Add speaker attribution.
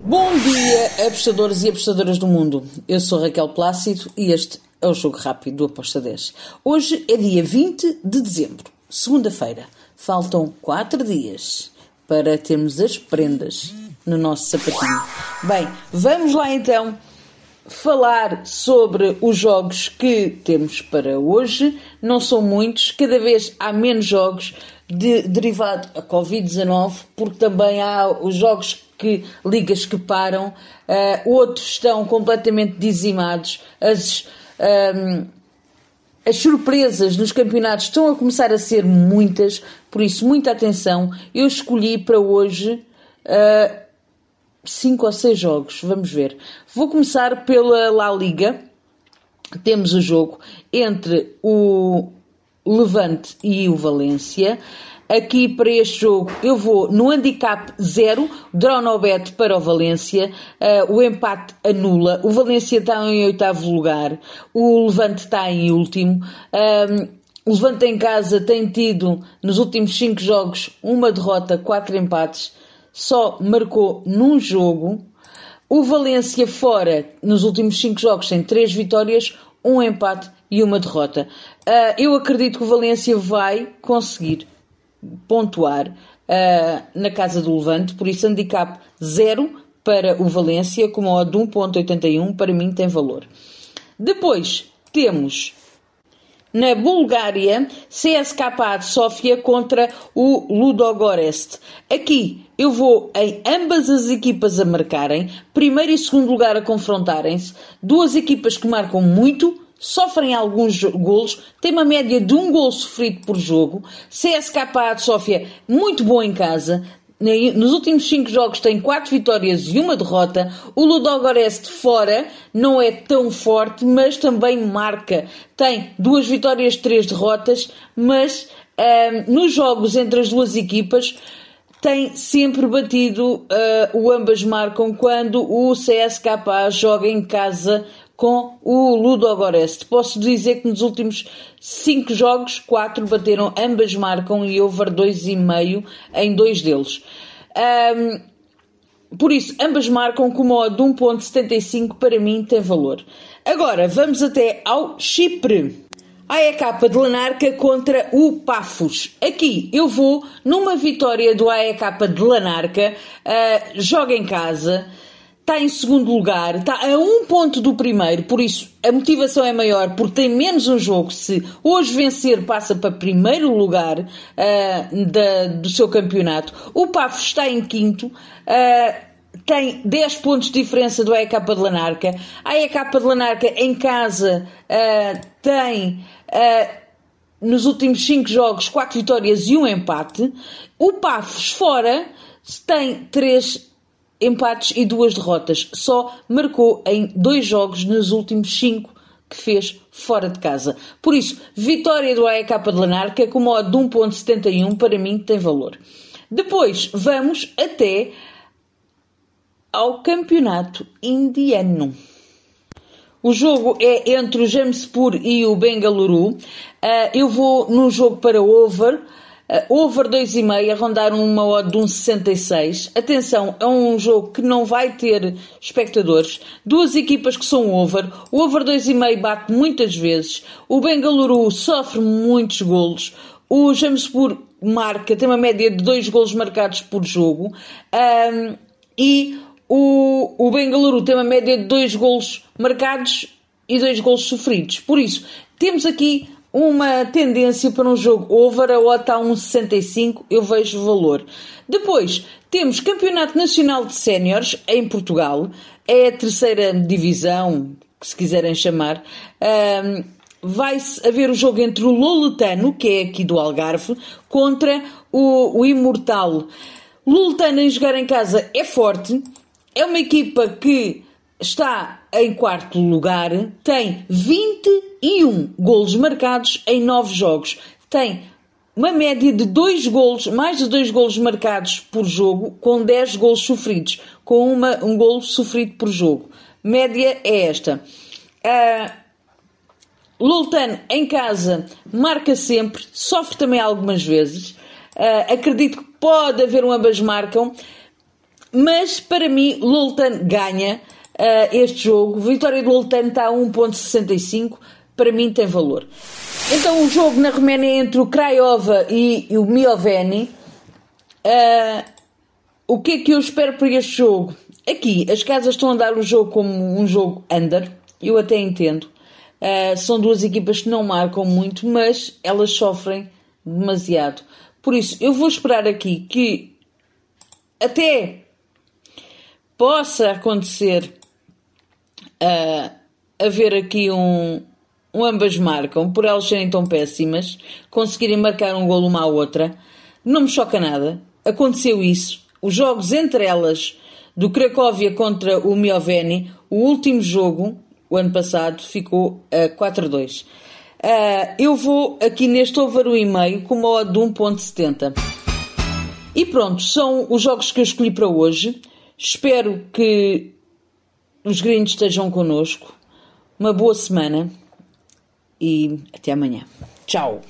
Speaker 1: Bom dia, apostadores e apostadoras do mundo. Eu sou Raquel Plácido e este é o Jogo Rápido do Aposta 10. Hoje é dia 20 de dezembro, segunda-feira. Faltam 4 dias para termos as prendas no nosso sapatinho. Bem, vamos lá então falar sobre os jogos que temos para hoje. Não são muitos, cada vez há menos jogos de, derivado a Covid-19, porque também há os jogos que ligas que param, uh, outros estão completamente dizimados, as, um, ehm, as surpresas nos campeonatos estão a começar a ser muitas, por isso, muita atenção. Eu escolhi para hoje uh, cinco ou seis jogos, vamos ver. Vou começar pela La Liga. Temos o jogo entre o Levante e o Valência. Aqui para este jogo eu vou no handicap 0, draw bet para o Valência, uh, o empate anula, o Valência está em oitavo lugar, o Levante está em último. Um, o Levante em casa tem tido nos últimos 5 jogos uma derrota, 4 empates, só marcou num jogo. O Valência fora nos últimos 5 jogos tem 3 vitórias, um empate e uma derrota. Uh, eu acredito que o Valência vai conseguir pontuar uh, na casa do Levante, por isso handicap 0 para o Valência, com uma odd de 1.81 para mim tem valor. Depois temos na Bulgária CSKA de Sofia contra o Ludogorest. Aqui eu vou em ambas as equipas a marcarem, primeiro e segundo lugar a confrontarem-se, duas equipas que marcam muito, sofrem alguns golos, tem uma média de um gol sofrido por jogo. CSKA de Sofia, muito bom em casa. Nos últimos cinco jogos tem quatro vitórias e uma derrota. O Ludogorets fora não é tão forte, mas também marca. Tem duas vitórias, três derrotas, mas nos jogos entre as duas equipas tem sempre batido uh, o ambas marcam quando o CSKA joga em casa com o Ludogorets. Posso dizer que nos últimos 5 jogos, 4 bateram, ambas marcam e over 2,5 em dois deles. Um, por isso, ambas marcam com modo de 1.75 para mim tem valor. Agora, vamos até ao Chipre. A AEK de Lanarca contra o Pafos. Aqui eu vou numa vitória do AEK de Lanarca, uh, joga em casa, está em segundo lugar, está a um ponto do primeiro, por isso a motivação é maior, porque tem menos um jogo. Se hoje vencer, passa para primeiro lugar uh, da, do seu campeonato. O Pafos está em quinto. Uh, tem 10 pontos de diferença do AEK de Lanarca. A AEK de Lanarca em casa uh, tem nos últimos 5 jogos 4 vitórias e um empate. O Pafos fora tem 3 empates e duas derrotas. Só marcou em dois jogos nos últimos cinco que fez fora de casa. Por isso, vitória do AEK de Lanarca com modo de 1.71 para mim tem valor. Depois vamos até ao campeonato indiano. O jogo é entre o Jamespur e o Bengaluru. Uh, eu vou no jogo para over. Uh, over 2,5 a rondar uma odd de 1,66. Atenção, é um jogo que não vai ter espectadores. Duas equipas que são over. O over 2,5 bate muitas vezes. O Bengaluru sofre muitos golos. O Jamespur marca, tem uma média de 2 golos marcados por jogo. Um, e o, o Bengaluru tem uma média de 2 golos marcados e 2 golos sofridos. Por isso, temos aqui uma tendência para um jogo over, a OTA a 1,65, eu vejo valor. Depois, temos Campeonato Nacional de Séniores em Portugal, é a terceira divisão, se quiserem chamar. Um, vai haver o jogo entre o Loletano, que é aqui do Algarve, contra o, o Imortal. Loletano em jogar em casa é forte, é uma equipa que está em quarto lugar, tem 21 golos marcados em 9 jogos. Tem uma média de 2 golos, mais de 2 golos marcados por jogo, com 10 golos sofridos, com uma, um golo sofrido por jogo. Média é esta. Uh, Lultan em casa marca sempre, sofre também algumas vezes. Uh, acredito que pode haver um ambas marcam. mas para mim, Lultan ganha este jogo. Vitória do Lultan está a 1,65. Para mim, tem valor. Então, o jogo na Roménia entre o Craiova e, e o Mioveni. Uh, o que é que eu espero para este jogo? Aqui, as casas estão a dar o jogo como um jogo under. Eu até entendo. Uh, são duas equipas que não marcam muito, mas elas sofrem demasiado. Por isso, eu vou esperar aqui que até possa acontecer uh, haver aqui um, um ambas marcam, por elas serem tão péssimas, conseguirem marcar um golo uma à outra, não me choca nada. Aconteceu isso. Os jogos entre elas, do Cracóvia contra o Mioveni, o último jogo, o ano passado, ficou a 4-2. Uh, eu vou aqui neste over 1,5 com uma odd de 1.70. E pronto, são os jogos que eu escolhi para hoje. Espero que os gringos estejam connosco. Uma boa semana e até amanhã. Tchau!